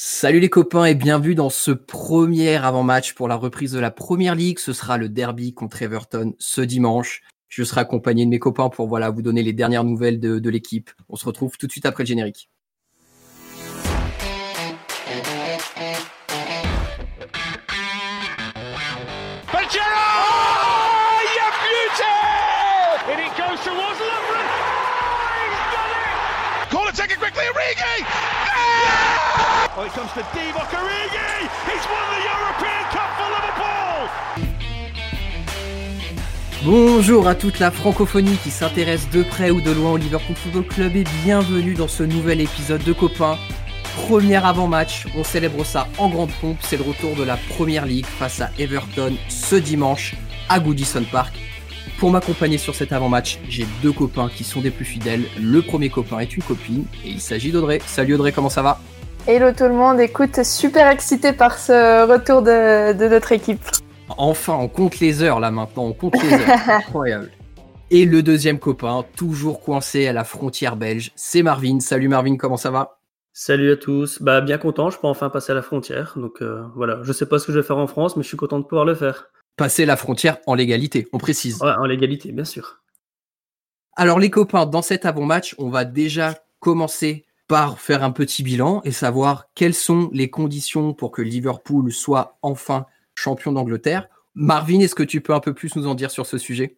Salut les copains et bienvenue dans ce premier avant-match pour la reprise de la Première Ligue. Ce sera le derby contre Everton ce dimanche. Je serai accompagné de mes copains pour voilà vous donner les dernières nouvelles de, de l'équipe. On se retrouve tout de suite après le générique. Bonjour à toute la francophonie qui s'intéresse de près ou de loin au Liverpool Football Club et bienvenue dans ce nouvel épisode de Copains. Premier avant-match, on célèbre ça en grande pompe, c'est le retour de la Première Ligue face à Everton ce dimanche à Goodison Park. Pour m'accompagner sur cet avant-match, j'ai deux copains qui sont des plus fidèles. Le premier copain est une copine et il s'agit d'Audrey. Salut Audrey, comment ça va? Hello tout le monde, écoute, super excité par ce retour de, notre équipe. Enfin, on compte les heures là maintenant, on compte les heures. Incroyable. Et le deuxième copain, toujours coincé à la frontière belge, c'est Marvin. Salut Marvin, comment ça va? Salut à tous. Bah bien content, je peux enfin passer à la frontière. Donc euh, voilà, je sais pas ce que je vais faire en France, mais je suis content de pouvoir le faire. Passer la frontière en légalité, on précise. Ouais, en légalité, bien sûr. Alors les copains, dans cet avant-match, on va déjà commencer par faire un petit bilan et savoir quelles sont les conditions pour que Liverpool soit enfin champion d'Angleterre. Marvin, est-ce que tu peux un peu plus nous en dire sur ce sujet?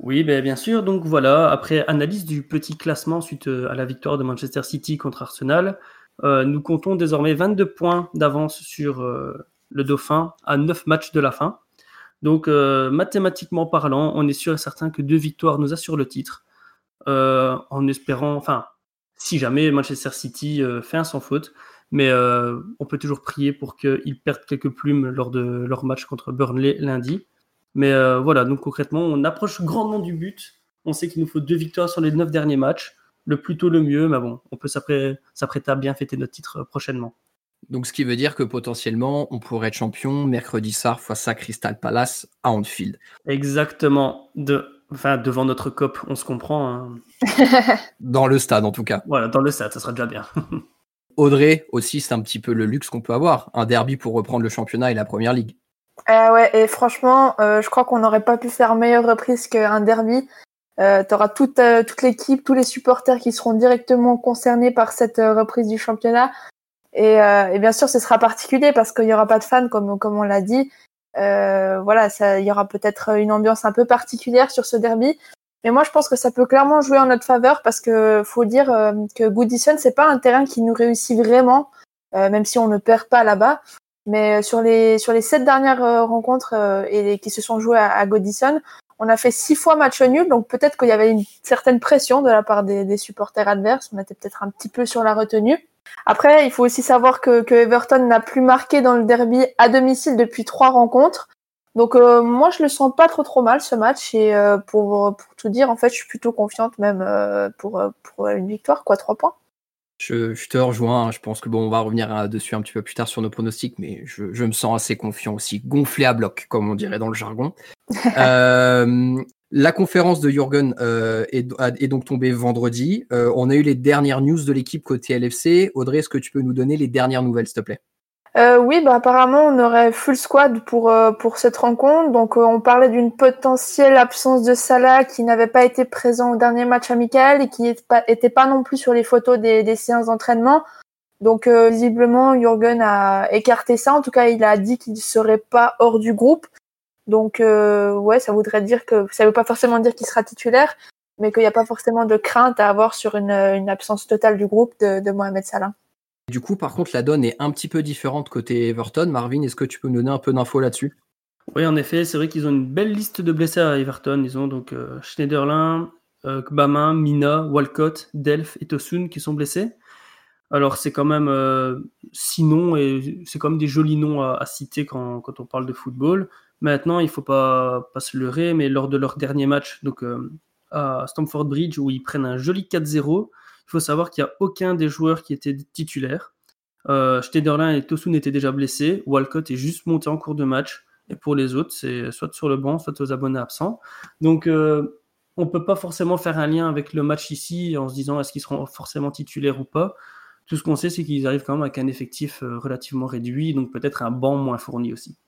Oui, ben, bien sûr. Donc voilà, après analyse du petit classement suite euh, à la victoire de Manchester City contre Arsenal, euh, nous comptons désormais 22 points d'avance sur euh, le Dauphin à 9 matchs de la fin. Donc mathématiquement parlant, on est sûr et certain que deux victoires nous assurent le titre. en espérant, enfin, si jamais Manchester City euh, fait un sans faute. Mais euh, on peut toujours prier pour qu'ils perdent quelques plumes lors de leur match contre Burnley lundi. Mais euh, voilà, donc concrètement, on approche grandement du but. On sait qu'il nous faut deux victoires sur les neuf derniers matchs. Le plus tôt, le mieux. Mais bon, on peut s'apprêter à bien fêter notre titre prochainement. Donc, ce qui veut dire que potentiellement, on pourrait être champion mercredi soir face à Crystal Palace à Anfield. Exactement. De Enfin, devant notre COP, on se comprend. Hein. dans le stade, en tout cas. Voilà, dans le stade, ça sera déjà bien. Audrey, aussi, c'est un petit peu le luxe qu'on peut avoir. Un derby pour reprendre le championnat et la première ligue. Euh, ouais, et franchement, euh, je crois qu'on n'aurait pas pu faire meilleure reprise qu'un derby. Euh, tu auras toute, euh, toute l'équipe, tous les supporters qui seront directement concernés par cette reprise du championnat. Et, et, bien sûr, ce sera particulier parce qu'il n'y aura pas de fans, comme, comme on l'a dit. Euh, voilà, il y aura peut-être une ambiance un peu particulière sur ce derby. Mais moi, je pense que ça peut clairement jouer en notre faveur parce que faut dire euh, que Goodison, c'est pas un terrain qui nous réussit vraiment, euh, même si on ne perd pas là-bas. Mais sur les sur les sept dernières rencontres et qui se sont jouées à, Goodison, on a fait six fois match nul, donc peut-être qu'il y avait une certaine pression de la part des, des supporters adverses. On était peut-être un petit peu sur la retenue. Après, il faut aussi savoir que, Everton n'a plus marqué dans le derby à domicile depuis trois rencontres. Donc euh, moi, je le sens pas trop trop mal ce match et euh, pour, pour tout dire, en fait, je suis plutôt confiante même euh, pour, pour une victoire, quoi, trois points. Je, te rejoins. Hein. Je pense que bon, on va revenir dessus un petit peu plus tard sur nos pronostics, mais je, je me sens assez confiant aussi, gonflé à bloc, comme on dirait dans le jargon. La conférence de Jürgen euh, est, donc tombée vendredi. Euh, on a eu les dernières news de l'équipe côté LFC. Audrey, est-ce que tu peux nous donner les dernières nouvelles, s'il te plaît? Euh, Oui, bah, apparemment, on aurait full squad pour, pour cette rencontre. Donc, on parlait d'une potentielle absence de Salah qui n'avait pas été présent au dernier match amical et qui n'était pas, non plus sur les photos des, des séances d'entraînement. Donc, visiblement, Jürgen a écarté ça. En tout cas, il a dit qu'il ne serait pas hors du groupe. Donc euh, ouais, ça voudrait dire que ça veut pas forcément dire qu'il sera titulaire, mais qu'il n'y a pas forcément de crainte à avoir sur une, absence totale du groupe de, Mohamed Salah. Du coup, par contre, la donne est un petit peu différente côté Everton. Marvin, est-ce que tu peux nous donner un peu d'infos là-dessus? Oui, en effet, c'est vrai qu'ils ont une belle liste de blessés à Everton. Ils ont donc euh, Schneiderlin, euh, Kbama, Mina, Walcott, Delph et Tosun qui sont blessés. Alors c'est quand même euh, six noms et c'est quand même des jolis noms à, citer quand, quand, on parle de football. Maintenant, il faut pas, se leurrer, mais lors de leur dernier match, donc euh, à Stamford Bridge, où ils prennent un joli 4-0, il faut savoir qu'il n'y a aucun des joueurs qui était titulaire. Euh, et Tosun étaient déjà blessés. Walcott est juste monté en cours de match. Et pour les autres, c'est soit sur le banc, soit aux abonnés absents. Donc, euh, on ne peut pas forcément faire un lien avec le match ici en se disant est-ce qu'ils seront forcément titulaires ou pas. Tout ce qu'on sait, c'est qu'ils arrivent quand même avec un effectif relativement réduit, donc peut-être un banc moins fourni aussi.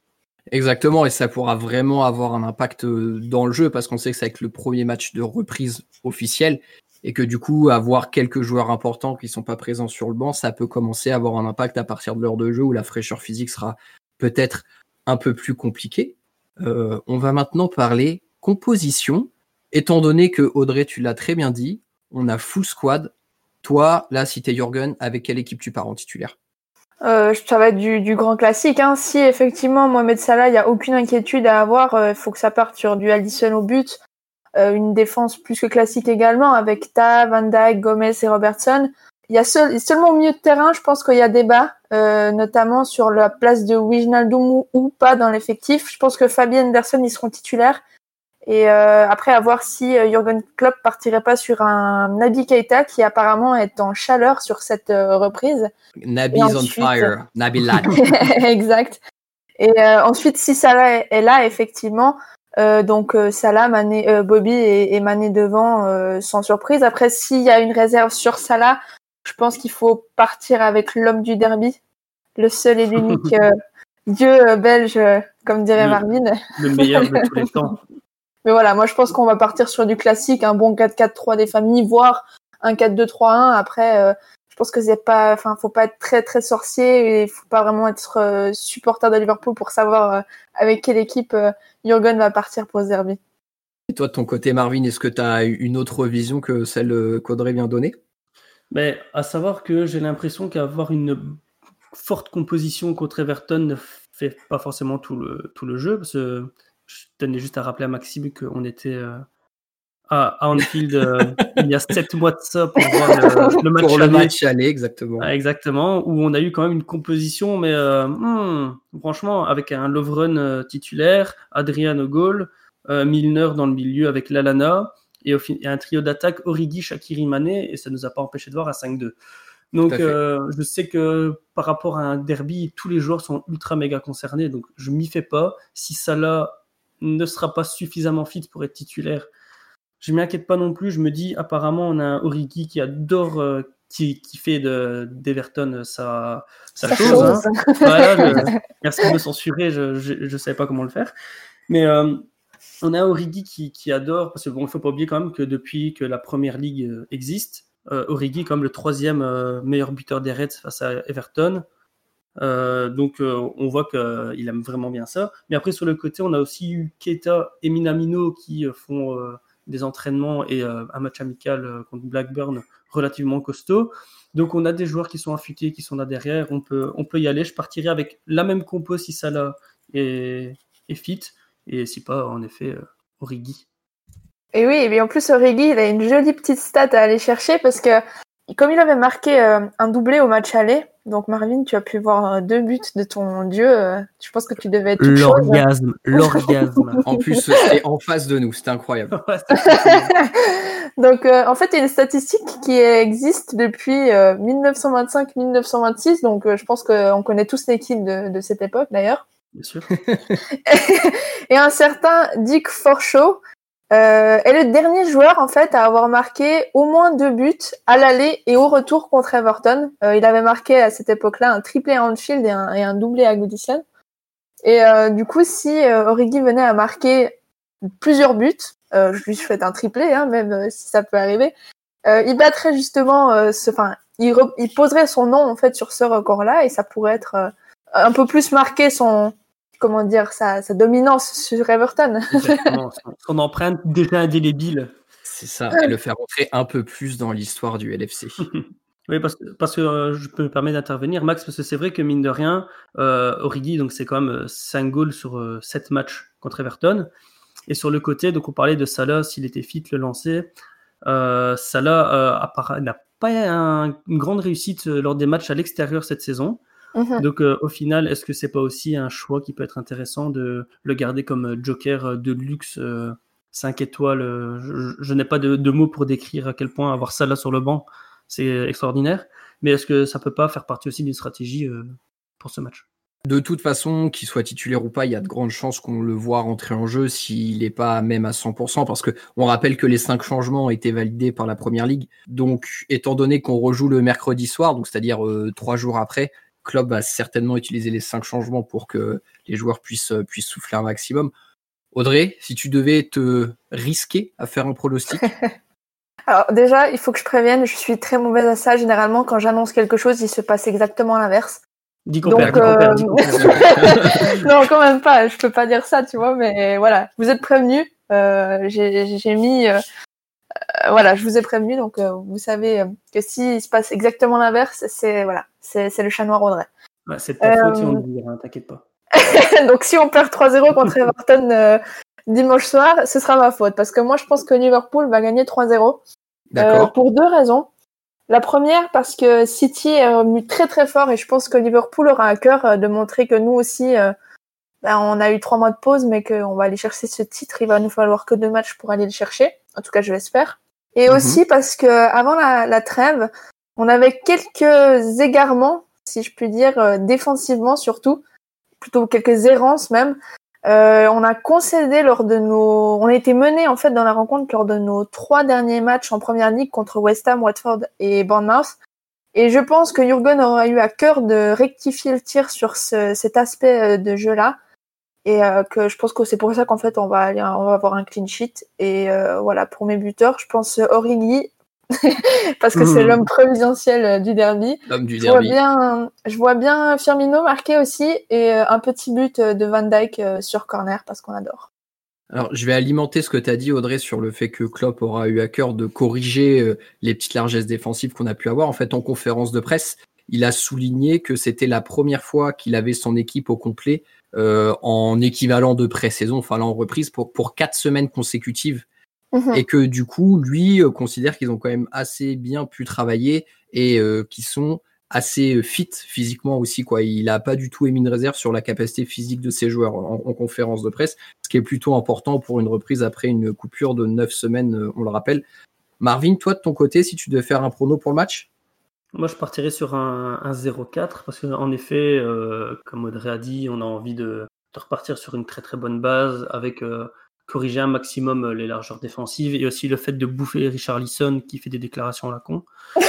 Exactement, et ça pourra vraiment avoir un impact dans le jeu parce qu'on sait que c'est avec le premier match de reprise officiel et que du coup, avoir quelques joueurs importants qui ne sont pas présents sur le banc, ça peut commencer à avoir un impact à partir de l'heure de jeu où la fraîcheur physique sera peut-être un peu plus compliquée. Euh, on va maintenant parler composition. Étant donné que Audrey, tu l'as très bien dit, on a full squad. Toi, là, si t'es Jürgen, avec quelle équipe tu pars en titulaire? Euh, ça va être du, grand classique. Hein. Si effectivement Mohamed Salah, il n'y a aucune inquiétude à avoir, il euh, faut que ça parte sur du Allison au but, une défense plus que classique également avec Ta, Van Dijk, Gomez et Robertson. Il y a seulement au milieu de terrain, je pense qu'il y a débat, notamment sur la place de Wijnaldum ou pas dans l'effectif. Je pense que Fabien Anderson, ils seront titulaires. Et euh, après, à voir si euh, Jürgen Klopp partirait pas sur un Nabi Keita qui apparemment est en chaleur sur cette euh, reprise. Nabi on fire. Nabi exact. Et ensuite, si Salah est là, effectivement, donc Salah, Mané, Bobby et, et, Mané devant, sans surprise. Après, s'il y a une réserve sur Salah, je pense qu'il faut partir avec l'homme du derby, le seul et l'unique dieu belge, comme dirait Marvin. Le meilleur de tous les temps. Mais voilà, moi je pense qu'on va partir sur du classique, un bon 4-4-3 des familles, voire un 4-2-3-1. Après, euh, je pense que c'est pas, enfin, faut pas être très très sorcier et faut pas vraiment être euh, supporter de Liverpool pour savoir euh, avec quelle équipe Jurgen va partir pour ce derby. Et toi, de ton côté, Marvin, est-ce que tu as une autre vision que celle qu'Audrey vient donner? Mais à savoir que j'ai l'impression qu'avoir une forte composition contre Everton ne fait pas forcément tout le, tout le jeu, parce que je tenais juste à rappeler à Maxime qu'on était euh, à Anfield euh, il y a 7 mois de ça pour voir le, match, pour le match aller. exactement. Ah, exactement, où on a eu quand même une composition, mais euh, hmm, franchement, avec un Lovren titulaire, Adrian au goal, Milner dans le milieu avec Lalana, et, un trio d'attaque Origi, Shakiri, Mané, et ça ne nous a pas empêché de voir à 5-2. Donc, je sais que par rapport à un derby, tous les joueurs sont ultra méga concernés. Donc, je m'y fais pas. Si Salah ne sera pas suffisamment fit pour être titulaire. Je m'inquiète pas non plus. Je me dis, apparemment, on a un Origi qui adore, euh, qui, qui, fait d'Everton euh, sa, sa, chose. Hein. merci de me censurer, je ne savais pas comment le faire. Mais euh, on a Origi qui, qui, adore, parce qu'il bon, ne faut pas oublier quand même que depuis que la première ligue existe, Origi comme le troisième meilleur buteur des Reds face à Everton. Euh, donc euh, on voit qu'il aime vraiment bien ça. Mais après sur le côté, on a aussi eu Keita et Minamino qui euh, font des entraînements et un match amical contre Blackburn relativement costaud. Donc on a des joueurs qui sont affûtés, qui sont là derrière. On peut, on peut y aller. Je partirai avec la même compo si Salah est, est fit. Et si pas, en effet, Origi. Et oui, et en plus Origi, il a une jolie petite stat à aller chercher parce que comme il avait marqué un doublé au match aller, donc Marvin, tu as pu voir euh, deux buts de ton dieu. Euh, je pense que tu devais être l'orgasme, l'orgasme. en plus, c'est en face de nous, c'était incroyable. donc euh, en fait, il y a une statistique qui existe depuis 1925-1926. Donc je pense qu'on connaît tous l'équipe de, de cette époque d'ailleurs. Bien sûr. et un certain Dick Forshaw euh, est le dernier joueur en fait à avoir marqué au moins deux buts à l'aller et au retour contre Everton. Euh, il avait marqué à cette époque-là un triplé à Anfield et un, et un doublé à Goodison. Et euh, du coup, si euh, Origi venait à marquer plusieurs buts, euh, je lui souhaite un triplé, hein, même si ça peut arriver, il battrait justement, ce, enfin, il, il, poserait son nom en fait sur ce record-là et ça pourrait être un peu plus marqué son comment dire, sa, dominance sur Everton. son, empreinte déjà indélébile. C'est ça, et le faire entrer un peu plus dans l'histoire du LFC. oui, parce que, parce que euh, je peux me permettre d'intervenir, Max, parce que c'est vrai que mine de rien, euh, Origi, donc c'est quand même 5 euh, goals sur 7 matchs contre Everton. Et sur le côté, donc on parlait de Salah, s'il était fit, le lancer. Salah n'a pas une grande réussite lors des matchs à l'extérieur cette saison. Mhm. Donc euh, au final, est-ce que c'est pas aussi un choix qui peut être intéressant de le garder comme euh, joker euh, de luxe 5 étoiles Je, n'ai pas de, mots pour décrire à quel point avoir ça là sur le banc, c'est extraordinaire. Mais est-ce que ça peut pas faire partie aussi d'une stratégie pour ce match? De toute façon, qu'il soit titulaire ou pas, il y a de grandes chances qu'on le voit rentrer en jeu s'il n'est pas même à 100%, parce que on rappelle que les cinq changements ont été validés par la Première Ligue. Donc, étant donné qu'on rejoue le mercredi soir, donc c'est-à-dire euh, trois jours après, Klopp va certainement utiliser les cinq changements pour que les joueurs puissent, euh, puissent souffler un maximum. Audrey, si tu devais te risquer à faire un pronostic Alors déjà, il faut que je prévienne, je suis très mauvaise à ça. Généralement, quand j'annonce quelque chose, il se passe exactement l'inverse. Dis qu'on perd, euh... non, quand même pas. Je peux pas dire ça, tu vois. Mais voilà, vous êtes prévenus. Euh, J'ai mis, euh, euh, voilà, je vous ai prévenu. Donc euh, vous savez que s'il se passe exactement l'inverse, c'est voilà, c'est le chat noir Audrey. Bah, c'est ta faute si on le dira, t'inquiète pas. donc si on perd 3-0 contre Everton dimanche soir, ce sera ma faute parce que moi je pense que Liverpool va gagner 3-0. Euh, pour deux raisons. La première, parce que City est revenu très très fort et je pense que Liverpool aura à cœur euh, de montrer que nous aussi, euh, ben, on a eu trois mois de pause, mais qu'on va aller chercher ce titre. Il va nous falloir que deux matchs pour aller le chercher. En tout cas, je l'espère. Et mm -hmm. aussi parce que avant la, la, trêve, on avait quelques égarements, si je puis dire, euh, défensivement surtout, plutôt quelques errances même. Euh, on a concédé lors de nos, on a été mené en fait dans la rencontre lors de nos trois derniers matchs en première ligue contre West Ham, Watford et Bournemouth. Et je pense que Jurgen aura eu à cœur de rectifier le tir sur ce, cet aspect euh, de jeu-là. Et que je pense que c'est pour ça qu'en fait on va aller, on va avoir un clean sheet. Et voilà pour mes buteurs, je pense Origi parce que mmh. c'est l'homme providentiel du derby. L'homme du je derby. Vois bien, je vois bien Firmino marquer aussi et un petit but de Van Dyke sur corner parce qu'on adore. Alors, je vais alimenter ce que tu as dit, Audrey, sur le fait que Klopp aura eu à cœur de corriger les petites largesses défensives qu'on a pu avoir. En fait, en conférence de presse, il a souligné que c'était la première fois qu'il avait son équipe au complet euh, en équivalent de pré-saison, enfin là en reprise, pour, pour quatre semaines consécutives Mmh. Et que du coup, lui euh, considère qu'ils ont quand même assez bien pu travailler et euh, qu'ils sont assez fit physiquement aussi. Quoi. Il n'a pas du tout émis une réserve sur la capacité physique de ses joueurs en, en, conférence de presse, ce qui est plutôt important pour une reprise après une coupure de neuf semaines, on le rappelle. Marvin, toi de ton côté, si tu devais faire un prono pour le match? Moi, je partirais sur un, un 0-4 parce qu'en effet, euh, comme Audrey a dit, on a envie de, de, repartir sur une très très bonne base avec euh, corriger un maximum les largeurs défensives et aussi le fait de bouffer Richard Lisson qui fait des déclarations à la con.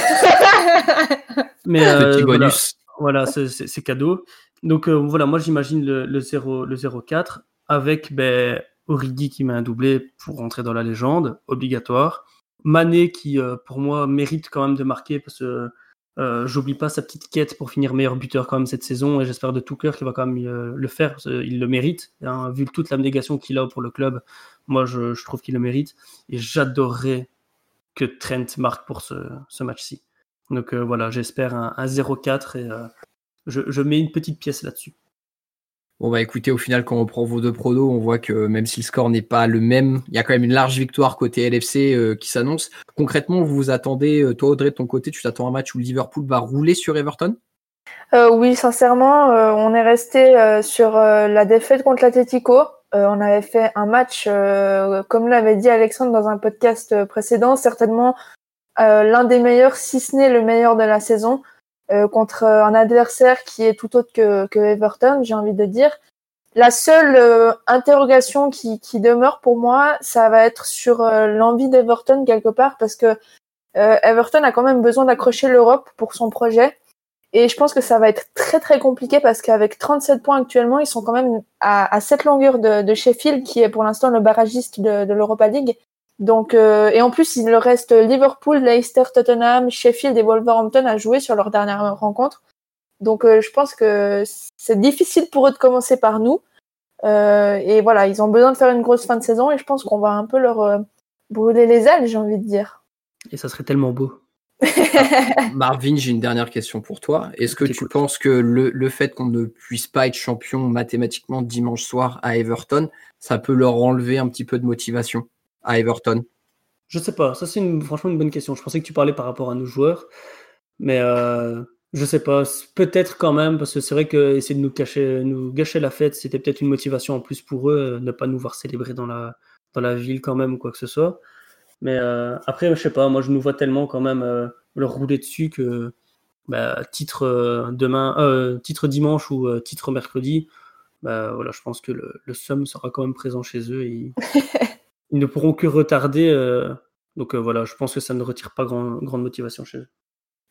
Mais euh, Petit bonus. Voilà, voilà c'est cadeau. Donc euh, voilà, moi j'imagine le, le 0 le 0-4 avec ben, Origi qui met un doublé pour rentrer dans la légende, obligatoire. Mané qui euh, pour moi mérite quand même de marquer parce que euh, j'oublie pas sa petite quête pour finir meilleur buteur quand même cette saison et j'espère de tout cœur qu'il va quand même euh, le faire. Il le mérite. Hein, vu toute l'abnégation qu'il a pour le club, moi je, trouve qu'il le mérite. Et j'adorerais que Trent marque pour ce, match-ci. Donc euh, voilà, j'espère un, un 0-4 et euh, je, je, mets une petite pièce là-dessus. Bon bah écoutez, au final, quand on prend vos deux pronos, on voit que même si le score n'est pas le même, il y a quand même une large victoire côté LFC euh, qui s'annonce. Concrètement, vous vous attendez, euh, toi Audrey, de ton côté, tu t'attends un match où Liverpool va rouler sur Everton? Euh, Oui, sincèrement, on est resté sur la défaite contre l'Atletico. on avait fait un match, comme l'avait dit Alexandre dans un podcast précédent, certainement l'un des meilleurs, si ce n'est le meilleur de la saison. Euh, contre un adversaire qui est tout autre que, que Everton, j'ai envie de dire. La seule euh, interrogation qui, qui, demeure pour moi, ça va être sur euh, l'envie d'Everton quelque part, parce que Everton a quand même besoin d'accrocher l'Europe pour son projet. Et je pense que ça va être très très compliqué parce qu'avec 37 points actuellement, ils sont quand même à, à cette longueur de, de, Sheffield, qui est pour l'instant le barragiste de, de l'Europa League. Donc, euh, et en plus, il reste Liverpool, Leicester, Tottenham, Sheffield et Wolverhampton à jouer sur leur dernière rencontre. Donc, euh, je pense que c'est difficile pour eux de commencer par nous. Euh, et voilà, ils ont besoin de faire une grosse fin de saison et je pense qu'on va un peu leur euh, brûler les ailes, j'ai envie de dire. Et ça serait tellement beau. Marvin, j'ai une dernière question pour toi. Est-ce que tu penses que le, le fait qu'on ne puisse pas être champion mathématiquement dimanche soir à Everton, ça peut leur enlever un petit peu de motivation? À Everton Je sais pas, ça c'est une, franchement une bonne question. Je pensais que tu parlais par rapport à nos joueurs, mais euh, je sais pas, peut-être quand même, parce que c'est vrai que essayer de nous, cacher, nous gâcher la fête, c'était peut-être une motivation en plus pour eux, euh, ne pas nous voir célébrer dans la, dans la ville quand même ou quoi que ce soit. Mais euh, après, je sais pas, moi je nous vois tellement quand même euh, leur rouler dessus que bah, titre demain, titre dimanche ou titre mercredi, bah, voilà, je pense que le, le Sum sera quand même présent chez eux et ils, ne pourront que retarder. donc voilà, je pense que ça ne retire pas grande motivation chez eux.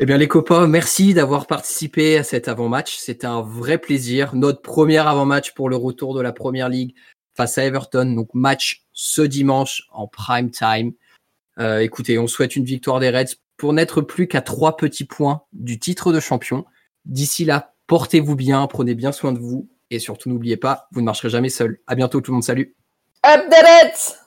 Eh bien les copains, merci d'avoir participé à cet avant-match. C'était un vrai plaisir. Notre premier avant-match pour le retour de la Première Ligue face à Everton. Donc match ce dimanche en prime time. Euh, écoutez, on souhaite une victoire des Reds pour n'être plus qu'à trois petits points du titre de champion. D'ici là, portez-vous bien, prenez bien soin de vous et surtout n'oubliez pas, vous ne marcherez jamais seul. À bientôt tout le monde, salut. Up the Reds